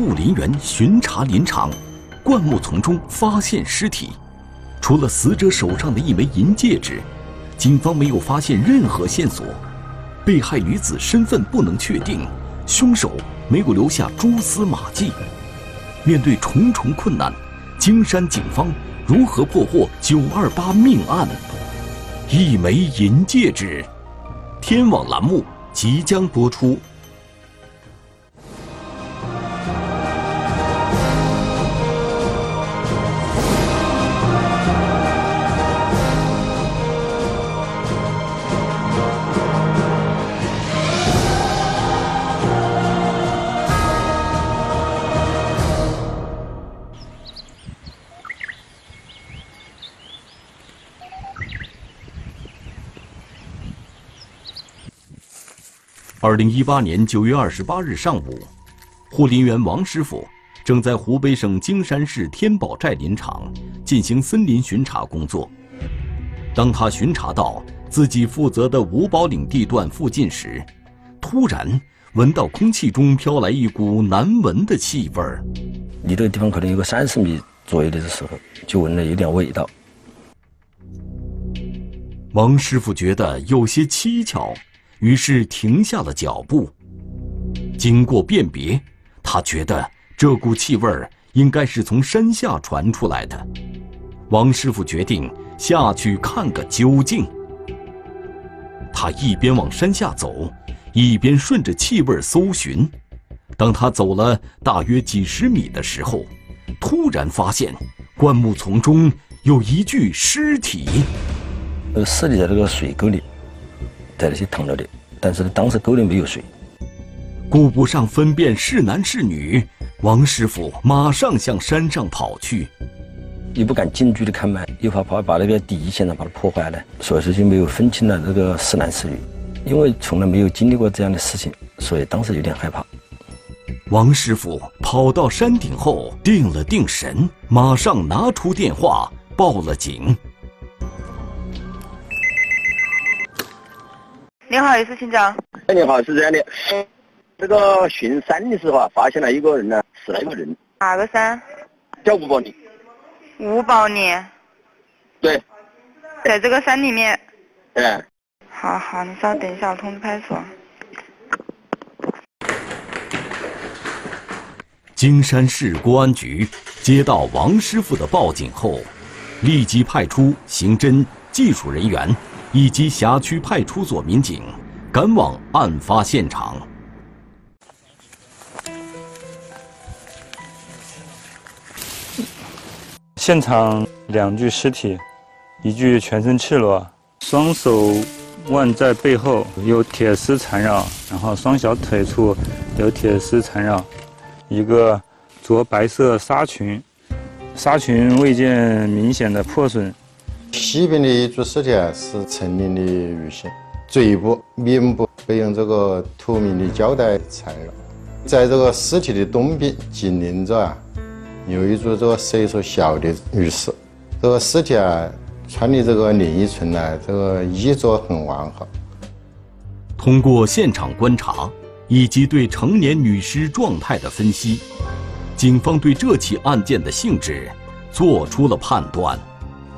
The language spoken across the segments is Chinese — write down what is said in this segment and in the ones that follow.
护林员巡查林场，灌木丛中发现尸体，除了死者手上的一枚银戒指，警方没有发现任何线索。被害女子身份不能确定，凶手没有留下蛛丝马迹。面对重重困难，京山警方如何破获九二八命案？一枚银戒指，天网栏目即将播出。二零一八年九月二十八日上午，护林员王师傅正在湖北省荆山市天宝寨林场进行森林巡查工作。当他巡查到自己负责的五宝岭地段附近时，突然闻到空气中飘来一股难闻的气味儿。离这个地方可能有个三十米左右的时候，就闻了有点味道。王师傅觉得有些蹊跷。于是停下了脚步。经过辨别，他觉得这股气味应该是从山下传出来的。王师傅决定下去看个究竟。他一边往山下走，一边顺着气味搜寻。当他走了大约几十米的时候，突然发现灌木丛中有一具尸体。呃，尸体在那个水沟里。在那些躺着的，但是呢，当时沟里没有水。顾不上分辨是男是女，王师傅马上向山上跑去。又不敢近距离看嘛，又怕怕把那个第一现场把它破坏了，所以说就没有分清了这个是男是女。因为从来没有经历过这样的事情，所以当时有点害怕。王师傅跑到山顶后，定了定神，马上拿出电话报了警。你好，有事请讲。哎，你好，是这样的，这个巡山的时候啊，发现了一个人呢，死了一个人。哪个山？叫五宝岭。五宝岭。对。在这个山里面。对。好好，你稍等一下，我通知派出所。金山市公安局接到王师傅的报警后，立即派出刑侦技术人员。以及辖区派出所民警赶往案发现场。现场两具尸体，一具全身赤裸，双手腕在背后有铁丝缠绕，然后双小腿处有铁丝缠绕，一个着白色纱裙，纱裙未见明显的破损。西边的一具尸体啊，是成年的女性，嘴部、面部被用这个透明的胶带缠绕。在这个尸体的东边紧邻着啊，有一组这个岁数小的女士。这个尸体啊，穿的这个连衣裙呢，这个衣着很完好。通过现场观察以及对成年女尸状态的分析，警方对这起案件的性质做出了判断。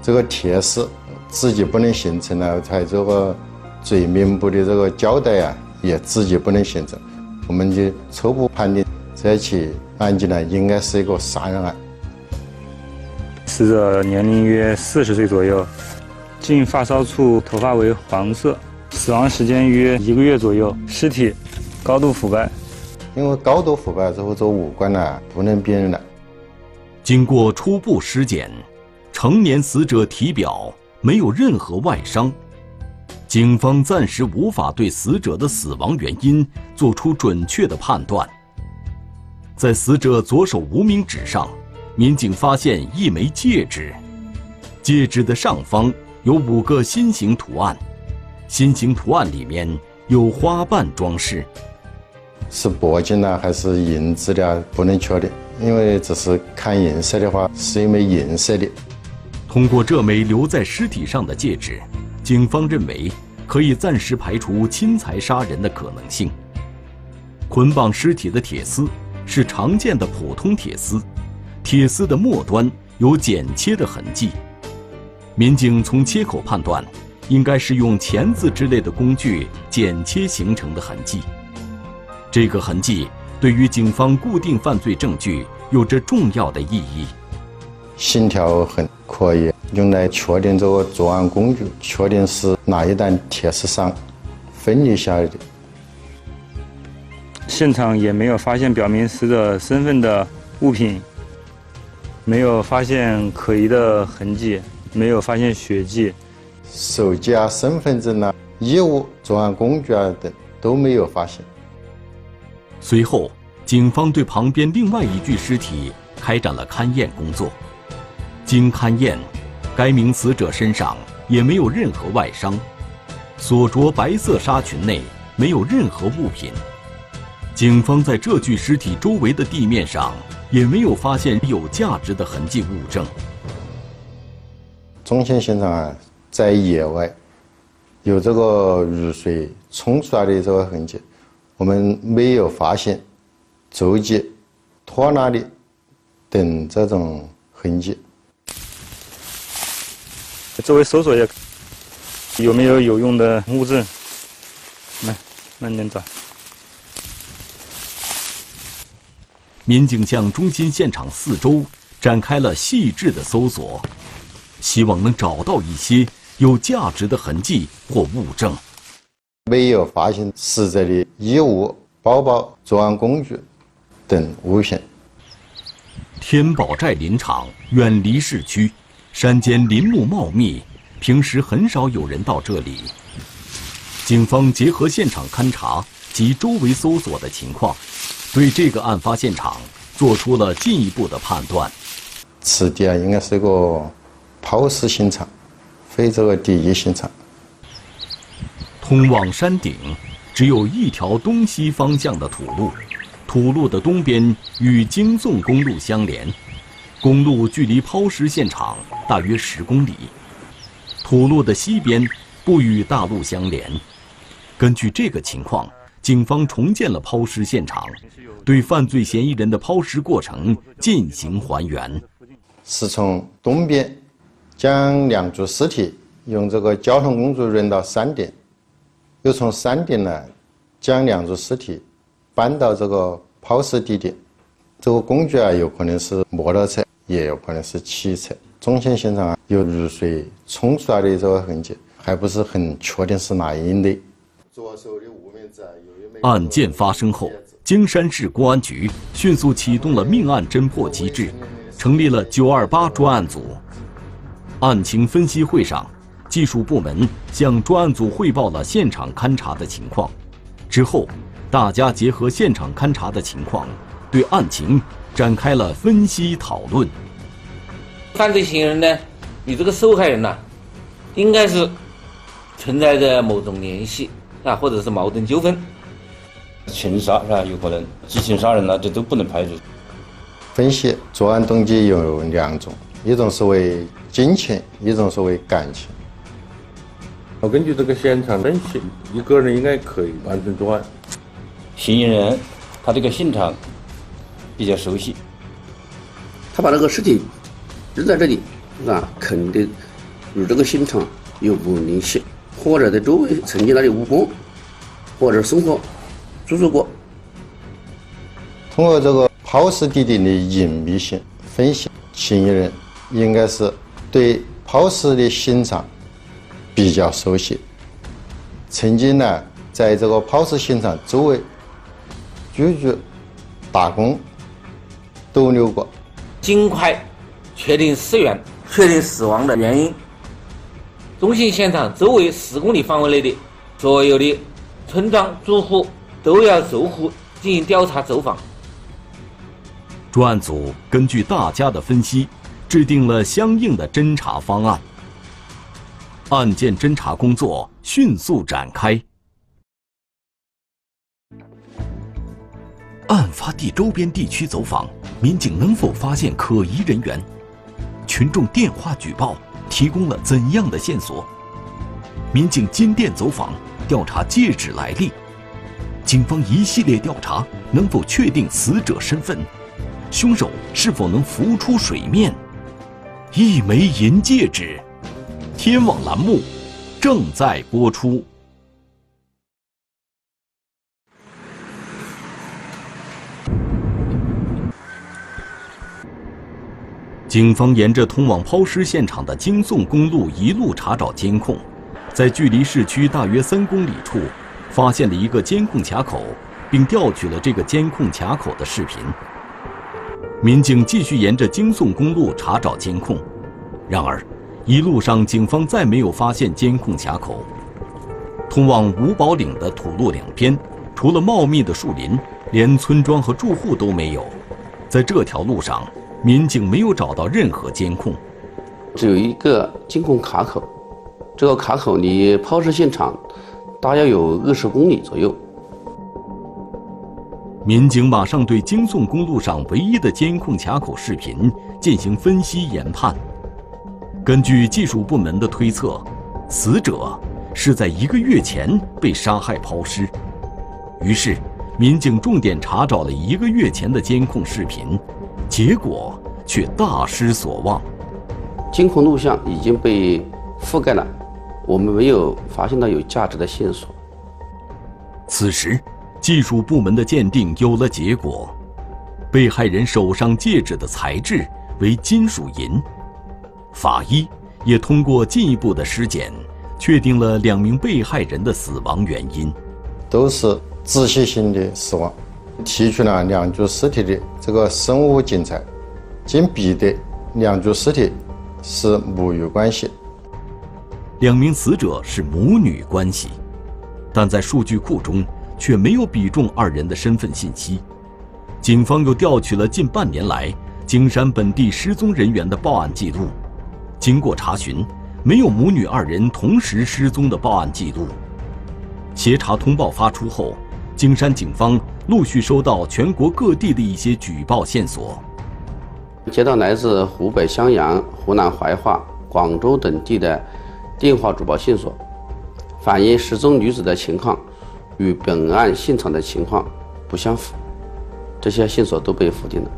这个铁丝自己不能形成了，在这个嘴面部的这个胶带啊，也自己不能形成，我们就初步判定这起案件呢，应该是一个杀人案。死者年龄约四十岁左右，近发梢处头发为黄色，死亡时间约一个月左右，尸体高度腐败。因为高度腐败之后，这五官呢不能辨认了。经过初步尸检。成年死者体表没有任何外伤，警方暂时无法对死者的死亡原因做出准确的判断。在死者左手无名指上，民警发现一枚戒指，戒指的上方有五个心形图案，心形图案里面有花瓣装饰，是铂金呢还是银质的不能确定，因为只是看颜色的话是一枚银色的。通过这枚留在尸体上的戒指，警方认为可以暂时排除侵财杀人的可能性。捆绑尸体的铁丝是常见的普通铁丝，铁丝的末端有剪切的痕迹。民警从切口判断，应该是用钳子之类的工具剪切形成的痕迹。这个痕迹对于警方固定犯罪证据有着重要的意义。形条很可以用来确定这个作案工具，确定是哪一单铁丝上分离下来的。现场也没有发现表明死者身份的物品，没有发现可疑的痕迹，没有发现血迹，手机啊、身份证啊、衣物、作案工具啊等都没有发现。随后，警方对旁边另外一具尸体开展了勘验工作。经勘验，该名死者身上也没有任何外伤，所着白色纱裙内没有任何物品。警方在这具尸体周围的地面上也没有发现有价值的痕迹物证。中心现场啊，在野外有这个雨水冲出来的这个痕迹。我们没有发现足迹、拖拉的等这种痕迹。作为搜索也有没有有用的物证？来，慢点找。民警向中心现场四周展开了细致的搜索，希望能找到一些有价值的痕迹或物证。没有发现死者的衣物、包包、作案工具等物品。天宝寨林场远离市区，山间林木茂密，平时很少有人到这里。警方结合现场勘查及周围搜索的情况，对这个案发现场做出了进一步的判断。此地啊，应该是一个抛尸现场，非洲的第一现场。通往山顶只有一条东西方向的土路，土路的东边与京纵公路相连，公路距离抛尸现场大约十公里。土路的西边不与大路相连。根据这个情况，警方重建了抛尸现场，对犯罪嫌疑人的抛尸过程进行还原。是从东边将两具尸体用这个交通工具运到山顶。又从山顶呢，将两具尸体搬到这个抛尸地点。这个工具啊，有可能是摩托车，也有可能是汽车。中线现场啊，有雨水冲出来的这个痕迹，还不是很确定是哪一类。案件发生后，京山市公安局迅速启动了命案侦破机制，成立了九二八专案组。案情分析会上。技术部门向专案组汇报了现场勘查的情况，之后，大家结合现场勘查的情况，对案情展开了分析讨论。犯罪嫌疑人呢，与这个受害人呐，应该是存在着某种联系啊，或者是矛盾纠纷。情杀是吧？有可能激情杀人了，这都不能排除。分析作案动机有两种，一种是为金钱，一种是为感情。我根据这个现场分析，一个人应该可以完成作案。嫌疑人他这个现场比较熟悉，他把那个尸体扔在这里，啊，肯定与这个现场有不联系，或者在周围曾经那里务工，或者生活居住过。通过这个抛尸地点的隐秘性分析，嫌疑人应该是对抛尸的现场。比较熟悉，曾经呢，在这个抛尸现场周围居住、打工、逗留过。尽快确定死源，确定死亡的原因。中心现场周围十公里范围内的所有的村庄住户都要逐户进行调查走访。专案组根据大家的分析，制定了相应的侦查方案。案件侦查工作迅速展开。案发地周边地区走访，民警能否发现可疑人员？群众电话举报提供了怎样的线索？民警金店走访调查戒指来历，警方一系列调查能否确定死者身份？凶手是否能浮出水面？一枚银戒指，天网栏目正在播出。警方沿着通往抛尸现场的京宋公路一路查找监控，在距离市区大约三公里处，发现了一个监控卡口，并调取了这个监控卡口的视频。民警继续沿着京宋公路查找监控，然而，一路上警方再没有发现监控卡口。通往五宝岭的土路两边，除了茂密的树林，连村庄和住户都没有。在这条路上。民警没有找到任何监控，只有一个监控卡口，这个卡口离抛尸现场大约有二十公里左右。民警马上对京宋公路上唯一的监控卡口视频进行分析研判。根据技术部门的推测，死者是在一个月前被杀害抛尸。于是，民警重点查找了一个月前的监控视频。结果却大失所望，监控录像已经被覆盖了，我们没有发现到有价值的线索。此时，技术部门的鉴定有了结果，被害人手上戒指的材质为金属银，法医也通过进一步的尸检，确定了两名被害人的死亡原因，都是窒息性的死亡。提取了两具尸体的这个生物检材，经比对，两具尸体是母女关系。两名死者是母女关系，但在数据库中却没有比中二人的身份信息。警方又调取了近半年来京山本地失踪人员的报案记录，经过查询，没有母女二人同时失踪的报案记录。协查通报发出后。京山警方陆续收到全国各地的一些举报线索，接到来自湖北襄阳、湖南怀化、广州等地的电话举报线索，反映失踪女子的情况与本案现场的情况不相符，这些线索都被否定了。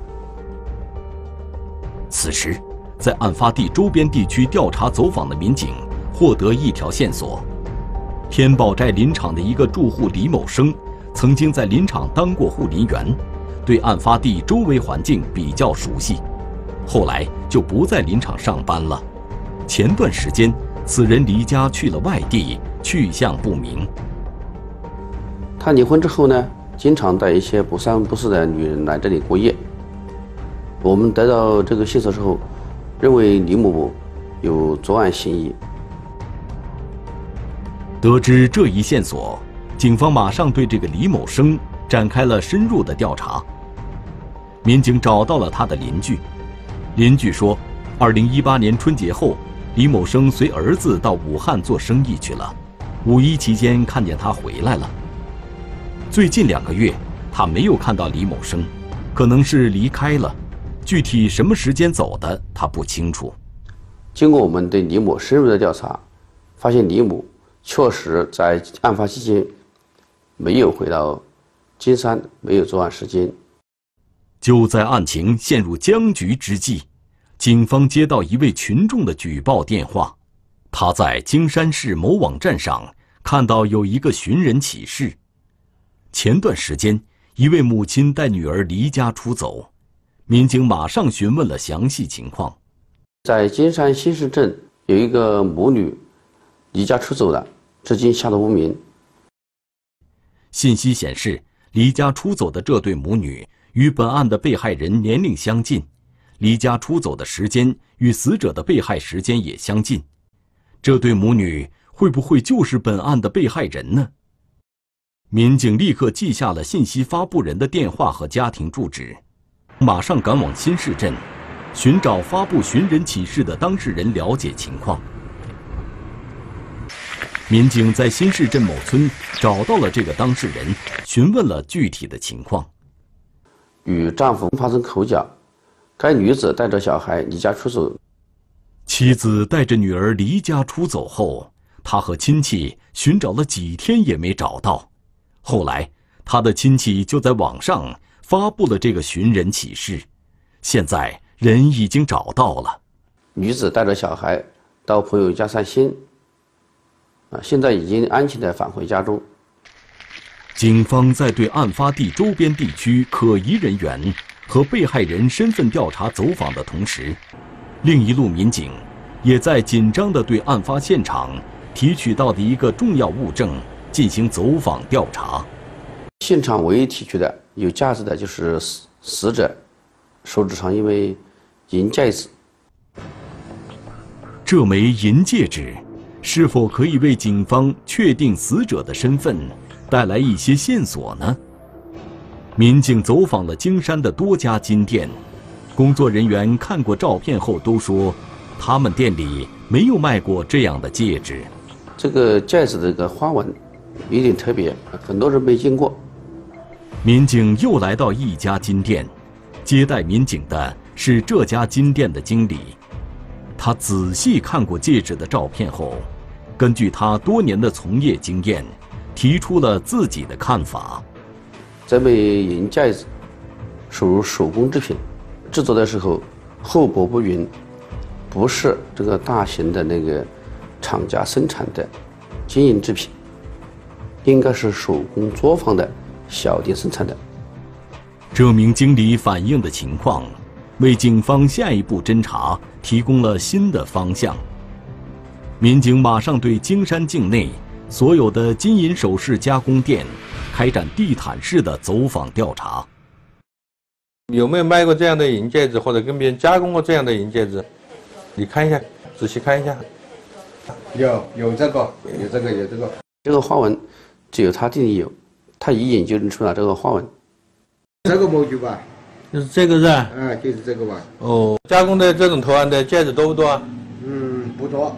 此时，在案发地周边地区调查走访的民警获得一条线索：天宝寨林场的一个住户李某生。曾经在林场当过护林员，对案发地周围环境比较熟悉。后来就不在林场上班了。前段时间，此人离家去了外地，去向不明。他离婚之后呢，经常带一些不三不四的女人来这里过夜。我们得到这个线索之后，认为李某有作案嫌疑。得知这一线索。警方马上对这个李某生展开了深入的调查。民警找到了他的邻居，邻居说，二零一八年春节后，李某生随儿子到武汉做生意去了，五一期间看见他回来了。最近两个月，他没有看到李某生，可能是离开了，具体什么时间走的他不清楚。经过我们对李某深入的调查，发现李某确实在案发期间。没有回到金山，没有作案时间。就在案情陷入僵局之际，警方接到一位群众的举报电话。他在金山市某网站上看到有一个寻人启事。前段时间，一位母亲带女儿离家出走，民警马上询问了详细情况。在金山新市镇有一个母女离家出走了，至今下落不明。信息显示，离家出走的这对母女与本案的被害人年龄相近，离家出走的时间与死者的被害时间也相近。这对母女会不会就是本案的被害人呢？民警立刻记下了信息发布人的电话和家庭住址，马上赶往新市镇，寻找发布寻人启事的当事人，了解情况。民警在新市镇某村找到了这个当事人，询问了具体的情况。与丈夫发生口角，该女子带着小孩离家出走。妻子带着女儿离家出走后，她和亲戚寻找了几天也没找到。后来，她的亲戚就在网上发布了这个寻人启事。现在人已经找到了。女子带着小孩到朋友家散心，啊，现在已经安全的返回家中。警方在对案发地周边地区可疑人员和被害人身份调查走访的同时，另一路民警也在紧张地对案发现场提取到的一个重要物证进行走访调查。现场唯一提取的有价值的就是死死者手指上一枚银戒指。这枚银戒指是否可以为警方确定死者的身份？带来一些线索呢。民警走访了京山的多家金店，工作人员看过照片后都说，他们店里没有卖过这样的戒指。这个戒指的这个花纹有点特别，很多人没见过。民警又来到一家金店，接待民警的是这家金店的经理。他仔细看过戒指的照片后，根据他多年的从业经验。提出了自己的看法。这枚银戒指属于手工制品，制作的时候厚薄不匀，不是这个大型的那个厂家生产的金银制品，应该是手工作坊的小店生产的。这名经理反映的情况，为警方下一步侦查提供了新的方向。民警马上对京山境内。所有的金银首饰加工店开展地毯式的走访调查。有没有卖过这样的银戒指，或者跟别人加工过这样的银戒指？你看一下，仔细看一下。有有这个，有这个，有这个。这个花纹只有他店里有，他一眼就能出来这个花纹。这个模具吧？就是这个是吧？嗯，就是这个吧。哦，加工的这种图案的戒指多不多啊？嗯，不多。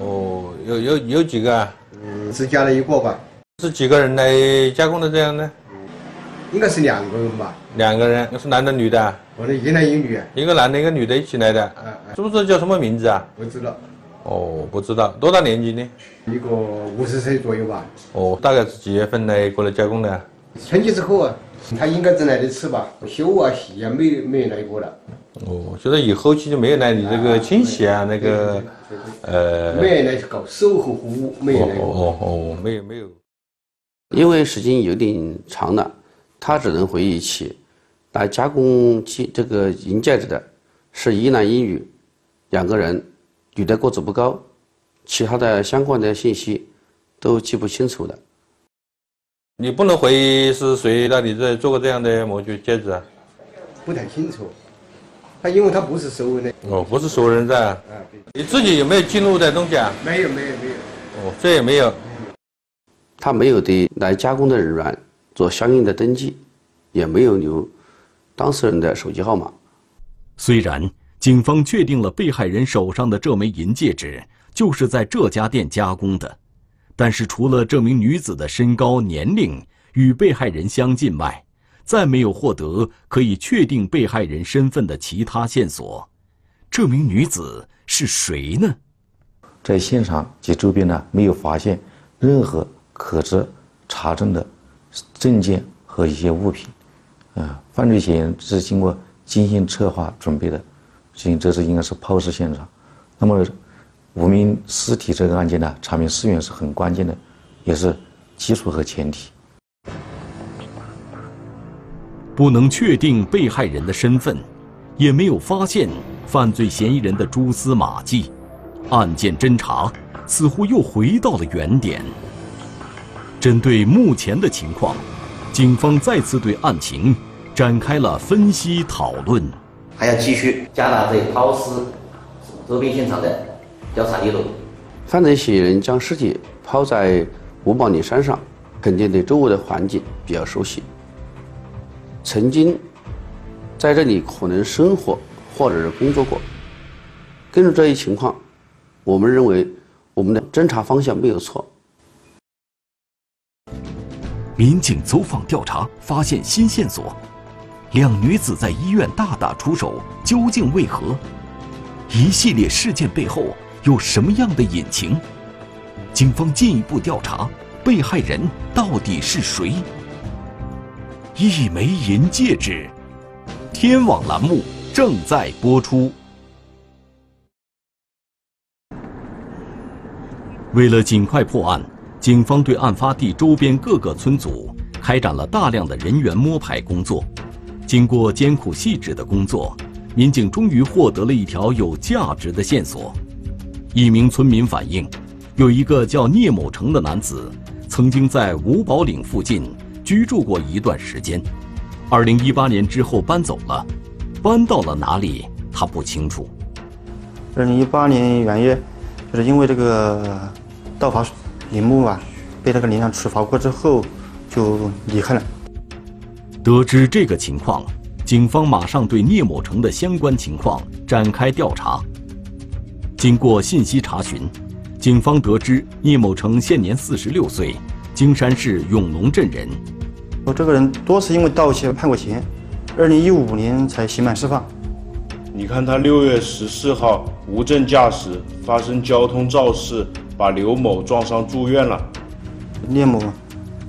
哦，有有有几个啊？嗯，只加了一个吧。是几个人来加工的这样的？应该是两个人吧。两个人，是男的女的？我的一男一女。一个男的，一个女的一起来的。嗯嗯。知不知道叫什么名字啊？不知道。哦，不知道，多大年纪呢？一个五十岁左右吧。哦，大概是几月份来过来加工的？春节之后啊，他应该在那里吃吧？修啊、洗啊，没没来过了。哦，就是以后期就没有来你这个清洗啊，那个，呃，没有来搞售后服务，没有来过。哦哦，没有没有。因为时间有点长了，他只能回忆起，来加工金这个银戒指的，是一男一女，两个人，女的个子不高，其他的相关的信息都记不清楚了。你不能回忆是谁让你在做过这样的模具戒指啊？不太清楚。他因为他不是熟人的哦，不是熟人噻。啊，你自己有没有记录的东西啊？没有，没有，没有。哦，这也没有。他没有对来加工的人员做相应的登记，也没有留当事人的手机号码。虽然警方确定了被害人手上的这枚银戒指就是在这家店加工的，但是除了这名女子的身高、年龄与被害人相近外，再没有获得可以确定被害人身份的其他线索，这名女子是谁呢？在现场及周边呢，没有发现任何可知查证的证件和一些物品。啊，犯罪嫌疑人是经过精心策划准备的，所以这是应该是抛尸现场。那么，无名尸体这个案件呢，查明尸源是很关键的，也是基础和前提。不能确定被害人的身份，也没有发现犯罪嫌疑人的蛛丝马迹，案件侦查似乎又回到了原点。针对目前的情况，警方再次对案情展开了分析讨论，还要继续加大对抛尸周边现场的调查力度。犯罪嫌疑人将尸体抛在五宝岭山上，肯定对周围的环境比较熟悉。曾经在这里可能生活或者是工作过，根据这一情况，我们认为我们的侦查方向没有错。民警走访调查发现新线索，两女子在医院大打出手，究竟为何？一系列事件背后有什么样的隐情？警方进一步调查，被害人到底是谁？一枚银戒指。天网栏目正在播出。为了尽快破案，警方对案发地周边各个村组开展了大量的人员摸排工作。经过艰苦细致的工作，民警终于获得了一条有价值的线索。一名村民反映，有一个叫聂某成的男子，曾经在五宝岭附近居住过一段时间。二零一八年之后搬走了，搬到了哪里他不清楚。二零一八年元月，就是因为这个盗伐林木啊，被那个林场处罚过之后，就离开了。得知这个情况，警方马上对聂某成的相关情况展开调查。经过信息查询，警方得知聂某成现年四十六岁，京山市永隆镇人。我这个人多次因为盗窃判过刑，二零一五年才刑满释放。你看他六月十四号无证驾驶发生交通肇事，把刘某撞伤住院了。聂某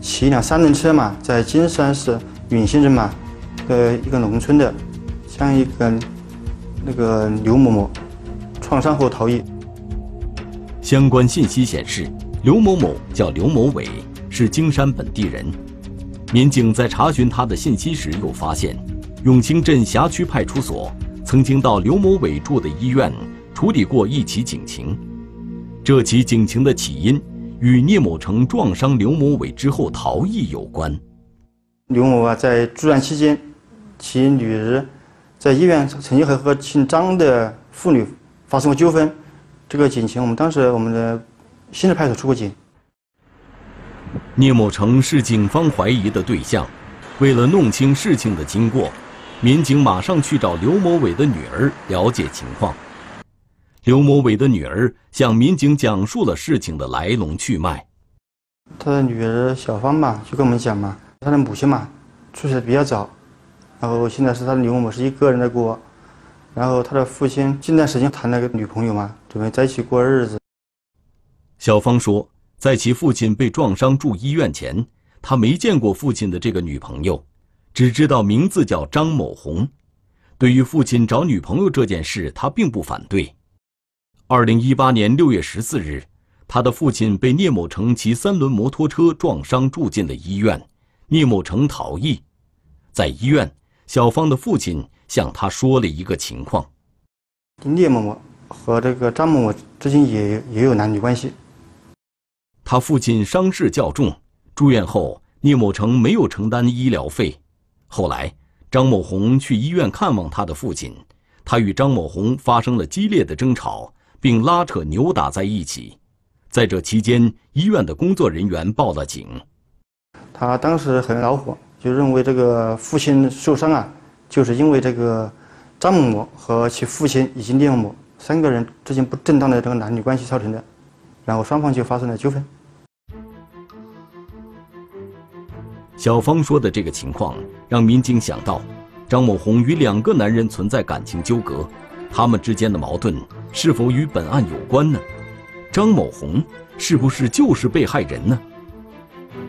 骑一辆三轮车嘛，在金山市。永兴镇嘛，呃，一个农村的，将一个那个刘某某创伤后逃逸。相关信息显示，刘某某叫刘某伟，是金山本地人。民警在查询他的信息时，又发现永清镇辖区派出所曾经到刘某伟住的医院处理过一起警情。这起警情的起因与聂某成撞伤刘某伟之后逃逸有关。刘某啊，在住院期间，其女儿在医院曾经和和姓张的妇女发生过纠纷。这个警情，我们当时我们的新的派出所出过警。聂某成是警方怀疑的对象，为了弄清事情的经过，民警马上去找刘某伟的女儿了解情况。刘某伟的女儿向民警讲述了事情的来龙去脉。他的女儿小芳嘛，就跟我们讲嘛。他的母亲嘛，出去的比较早，然后现在是他的刘某某是一个人在过，然后他的父亲近段时间谈了个女朋友嘛，准备在一起过日子。小芳说，在其父亲被撞伤住医院前，他没见过父亲的这个女朋友，只知道名字叫张某红。对于父亲找女朋友这件事，他并不反对。二零一八年六月十四日，他的父亲被聂某成骑三轮摩托车撞伤住进了医院。聂某成逃逸，在医院，小芳的父亲向他说了一个情况：聂某某和这个张某某之间也也有男女关系。他父亲伤势较重，住院后，聂某成没有承担医疗费。后来，张某红去医院看望他的父亲，他与张某红发生了激烈的争吵，并拉扯扭打在一起。在这期间，医院的工作人员报了警。他当时很恼火，就认为这个父亲受伤啊，就是因为这个张某某和其父亲以及聂某某三个人之间不正当的这个男女关系造成的，然后双方就发生了纠纷。小芳说的这个情况让民警想到，张某红与两个男人存在感情纠葛，他们之间的矛盾是否与本案有关呢？张某红是不是就是被害人呢？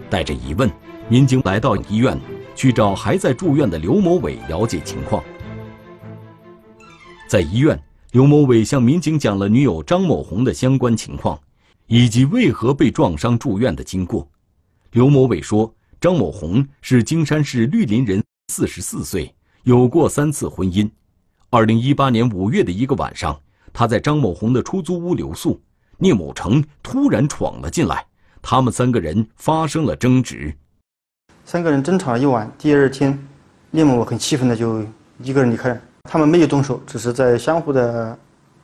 带着疑问，民警来到医院，去找还在住院的刘某伟了解情况。在医院，刘某伟向民警讲了女友张某红的相关情况，以及为何被撞伤住院的经过。刘某伟说，张某红是京山市绿林人，四十四岁，有过三次婚姻。二零一八年五月的一个晚上，他在张某红的出租屋留宿，聂某成突然闯了进来。他们三个人发生了争执，三个人争吵了一晚。第二天，聂某某很气愤的就一个人离开了。他们没有动手，只是在相互的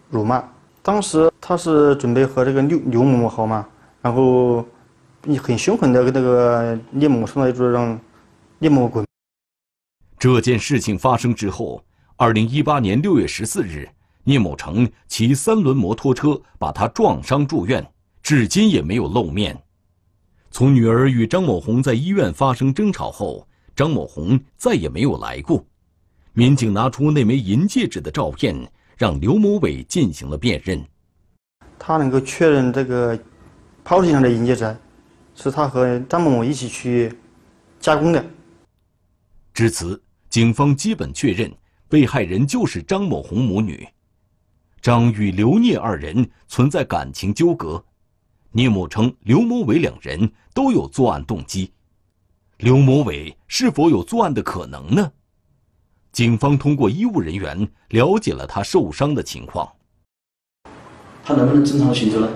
辱骂。当时他是准备和这个刘刘某某好嘛，然后很凶狠的跟那个聂某说了一句让聂某某滚。这件事情发生之后，二零一八年六月十四日，聂某成骑三轮摩托车把他撞伤住院，至今也没有露面。从女儿与张某红在医院发生争吵后，张某红再也没有来过。民警拿出那枚银戒指的照片，让刘某伟进行了辨认。他能够确认这个抛弃上的银戒指，是他和张某某一起去加工的。至此，警方基本确认被害人就是张某红母女。张与刘聂二人存在感情纠葛，聂某称刘某伟两人都有作案动机。刘某伟是否有作案的可能呢？警方通过医务人员了解了他受伤的情况。他能不能正常行走呢？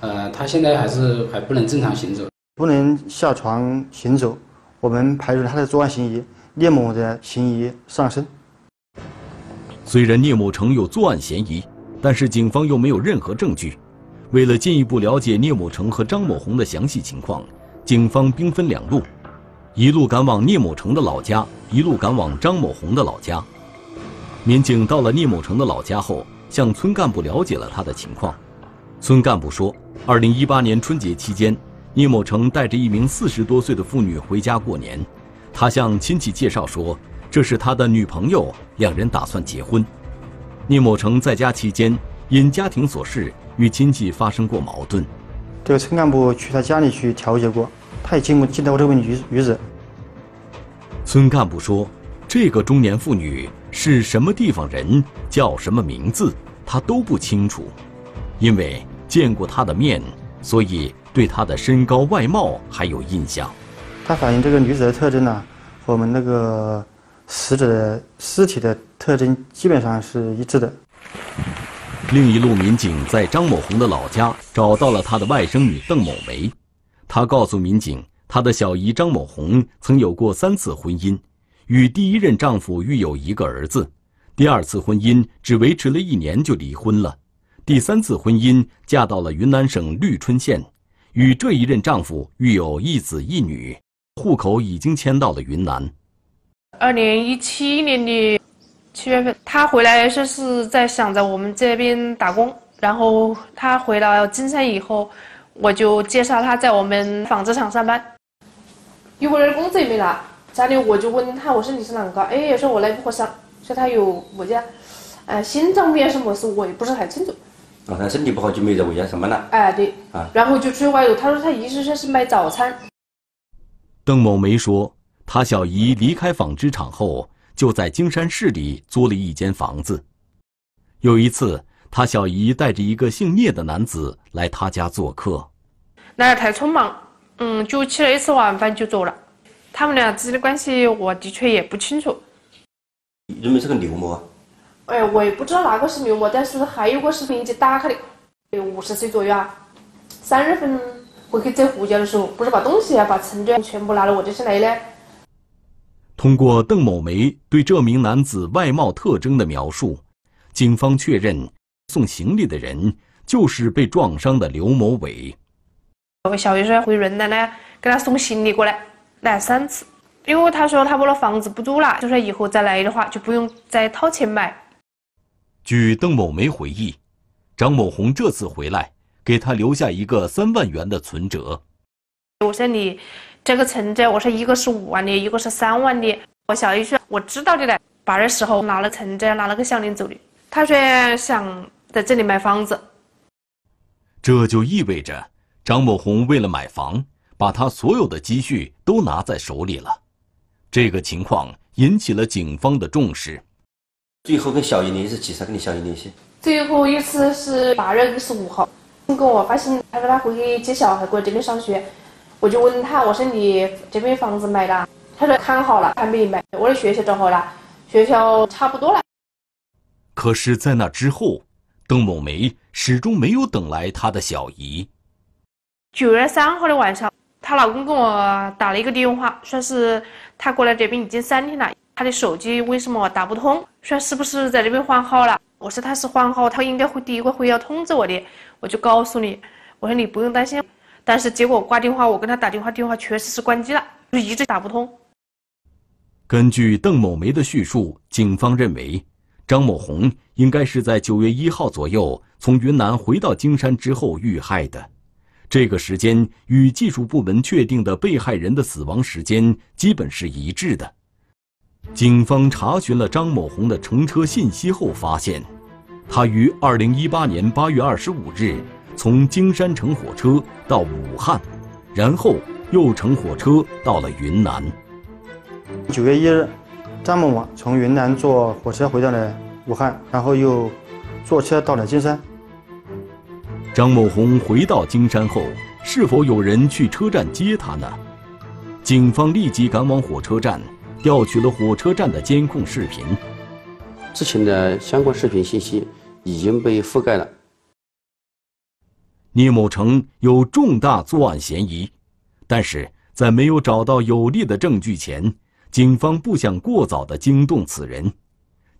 呃，他现在还是还不能正常行走，不能下床行走。我们排除他的作案嫌疑，聂某的嫌疑上升。虽然聂某成有作案嫌疑，但是警方又没有任何证据。为了进一步了解聂某成和张某红的详细情况，警方兵分两路，一路赶往聂某成的老家，一路赶往张某红的老家。民警到了聂某成的老家后，向村干部了解了他的情况。村干部说，二零一八年春节期间，聂某成带着一名四十多岁的妇女回家过年。他向亲戚介绍说，这是他的女朋友，两人打算结婚。聂某成在家期间，因家庭琐事与亲戚发生过矛盾。这个村干部去他家里去调解过，他也见过见到过这位女女子。村干部说，这个中年妇女是什么地方人，叫什么名字，他都不清楚，因为见过她的面，所以对她的身高、外貌还有印象。他反映这个女子的特征呢，和我们那个死者的尸体的特征基本上是一致的。另一路民警在张某红的老家找到了他的外甥女邓某梅，她告诉民警，她的小姨张某红曾有过三次婚姻，与第一任丈夫育有一个儿子，第二次婚姻只维持了一年就离婚了，第三次婚姻嫁到了云南省绿春县，与这一任丈夫育有一子一女，户口已经迁到了云南。二零一七年的七月份，他回来说是在想着我们这边打工，然后他回到金山以后，我就介绍他在我们纺织厂上班。一会儿工资也没拿，家里我就问他，我说你是哪个？哎，说我来佛山，说他有我家，呃，心脏病什么事我也不是太清楚。哦，他身体不好就没在我家上班了。哎，对，啊，然后就去外头，他说他意思说是买早餐。邓某梅说，他小姨离开纺织厂后，就在京山市里租了一间房子。有一次，他小姨带着一个姓聂的男子来他家做客。来的太匆忙，嗯，就吃了一次晚饭就走了。他们俩之间的关系，我的确也不清楚。认为是个刘某啊？哎，我也不知道哪个是刘某，但是还有个视频已经打开的，有五十岁左右啊。三月份回去摘胡椒的时候，不是把东西啊，把陈家全部拿到我这些来呢。通过邓某梅对这名男子外貌特征的描述，警方确认送行李的人就是被撞伤的刘某伟。我小学生回云南呢，给他送行李过来，来三次，因为他说他为了房子不租了，就说以后再来的话就不用再掏钱买。据邓某梅回忆，张某红这次回来给他留下一个三万元的存折。我说你这个存折，我说一个是五万的，一个是三万的。我小姨说我知道的嘞，八月十号拿了存折，拿了个项链走的。他说想在这里买房子，这就意味着张某红为了买房，把他所有的积蓄都拿在手里了。这个情况引起了警方的重视。最后跟小姨联系，几时跟你小姨联系？最后一次是八月二十五号，给我发信，他说他回去接小孩，过来这边上学。我就问他，我说你这边房子买了？他说看好了，还没买。我的学校找好了，学校差不多了。可是，在那之后，邓某梅始终没有等来她的小姨。九月三号的晚上，她老公给我打了一个电话，说是他过来这边已经三天了，他的手机为什么打不通？说是不是在这边换号了？我说他是换号，他应该会第一个会要通知我的。我就告诉你，我说你不用担心。但是结果挂电话，我跟他打电话，电话确实是关机了，就一直打不通。根据邓某梅的叙述，警方认为张某红应该是在九月一号左右从云南回到京山之后遇害的，这个时间与技术部门确定的被害人的死亡时间基本是一致的。警方查询了张某红的乘车信息后发现，他于二零一八年八月二十五日。从京山乘火车到武汉，然后又乘火车到了云南。九月一日，张某某从云南坐火车回到了武汉，然后又坐车到了金山。张某红回到金山后，是否有人去车站接他呢？警方立即赶往火车站，调取了火车站的监控视频。之前的相关视频信息已经被覆盖了。聂某成有重大作案嫌疑，但是在没有找到有力的证据前，警方不想过早的惊动此人。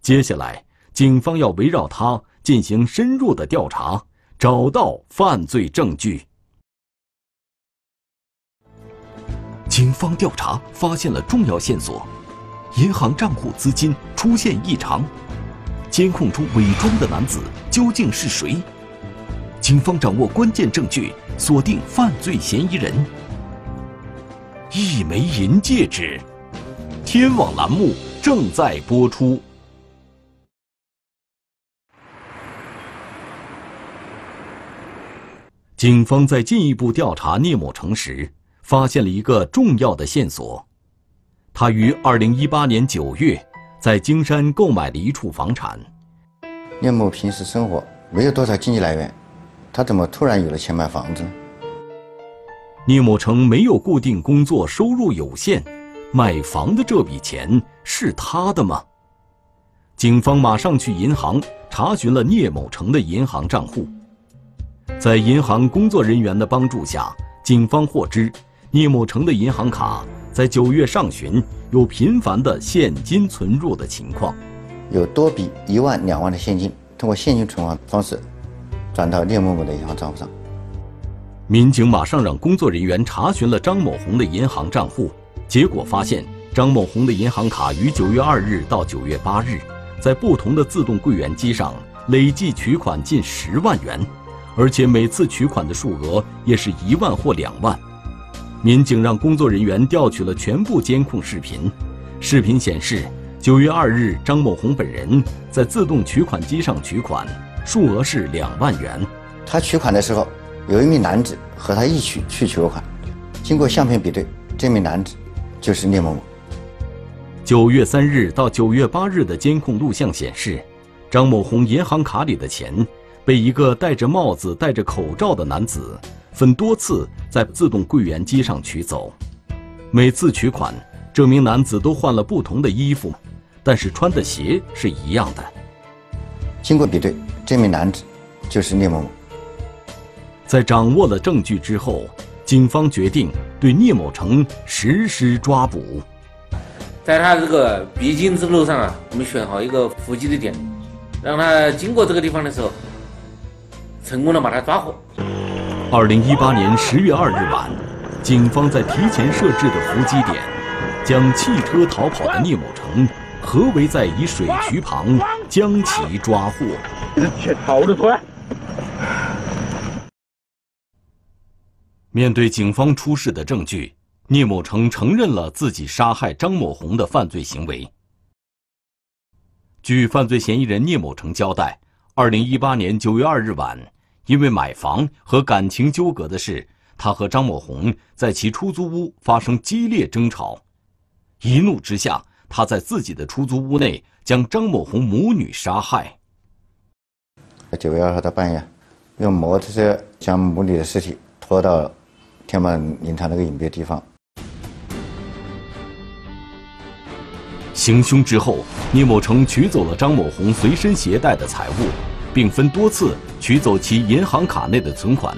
接下来，警方要围绕他进行深入的调查，找到犯罪证据。警方调查发现了重要线索，银行账户资金出现异常，监控中伪装的男子究竟是谁？警方掌握关键证据，锁定犯罪嫌疑人。一枚银戒指，天网栏目正在播出。警方在进一步调查聂某成时，发现了一个重要的线索：他于二零一八年九月在京山购买了一处房产。聂某平时生活没有多少经济来源。他怎么突然有了钱买房子呢？聂某成没有固定工作，收入有限，买房的这笔钱是他的吗？警方马上去银行查询了聂某成的银行账户，在银行工作人员的帮助下，警方获知聂某成的银行卡在九月上旬有频繁的现金存入的情况，有多笔一万两万的现金通过现金存款方式。转到聂某某的银行账户上。民警马上让工作人员查询了张某红的银行账户，结果发现张某红的银行卡于九月二日到九月八日，在不同的自动柜员机上累计取款近十万元，而且每次取款的数额也是一万或两万。民警让工作人员调取了全部监控视频，视频显示，九月二日张某红本人在自动取款机上取款。数额是两万元。他取款的时候，有一名男子和他一起去取款。经过相片比对，这名男子就是聂某某。九月三日到九月八日的监控录像显示，张某红银行卡里的钱被一个戴着帽子、戴着口罩的男子分多次在自动柜员机上取走。每次取款，这名男子都换了不同的衣服，但是穿的鞋是一样的。经过比对，这名男子就是聂某某。在掌握了证据之后，警方决定对聂某成实施抓捕。在他这个必经之路上啊，我们选好一个伏击的点，让他经过这个地方的时候，成功的把他抓获。二零一八年十月二日晚，警方在提前设置的伏击点，将弃车逃跑的聂某成。合围在一水渠旁，将其抓获。面对警方出示的证据，聂某成承认了自己杀害张某红的犯罪行为。据犯罪嫌疑人聂某成交代，二零一八年九月二日晚，因为买房和感情纠葛的事，他和张某红在其出租屋发生激烈争吵，一怒之下。他在自己的出租屋内将张某红母女杀害。九月二号的半夜，用摩托车将母女的尸体拖到天马林场那个隐蔽地方。行凶之后，聂某成取走了张某红随身携带的财物，并分多次取走其银行卡内的存款，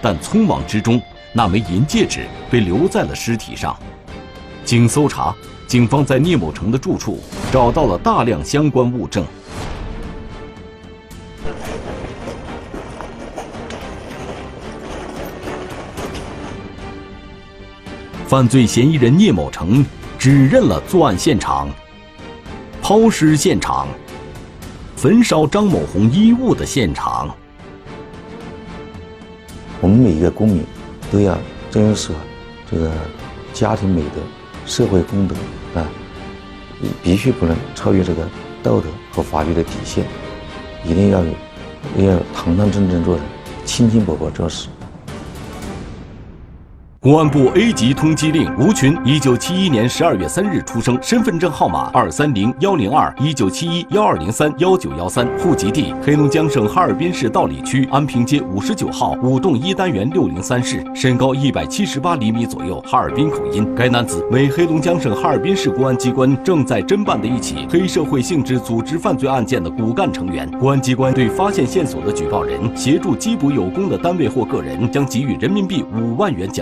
但匆忙之中，那枚银戒指被留在了尸体上。经搜查。警方在聂某成的住处找到了大量相关物证。犯罪嫌疑人聂某成指认了作案现场、抛尸现场、焚烧张某红衣物的现场。我们每一个公民都要遵守这个家庭美德、社会公德。啊，必须不能超越这个道德和法律的底线，一定要有要堂堂正正做人，清清白白做事。公安部 A 级通缉令：吴群，一九七一年十二月三日出生，身份证号码二三零幺零二一九七一幺二零三幺九幺三，户籍地黑龙江省哈尔滨市道里区安平街五十九号五栋一单元六零三室，身高一百七十八厘米左右，哈尔滨口音。该男子为黑龙江省哈尔滨市公安机关正在侦办的一起黑社会性质组织犯罪案件的骨干成员。公安机关对发现线索的举报人协助缉捕有功的单位或个人，将给予人民币五万元奖。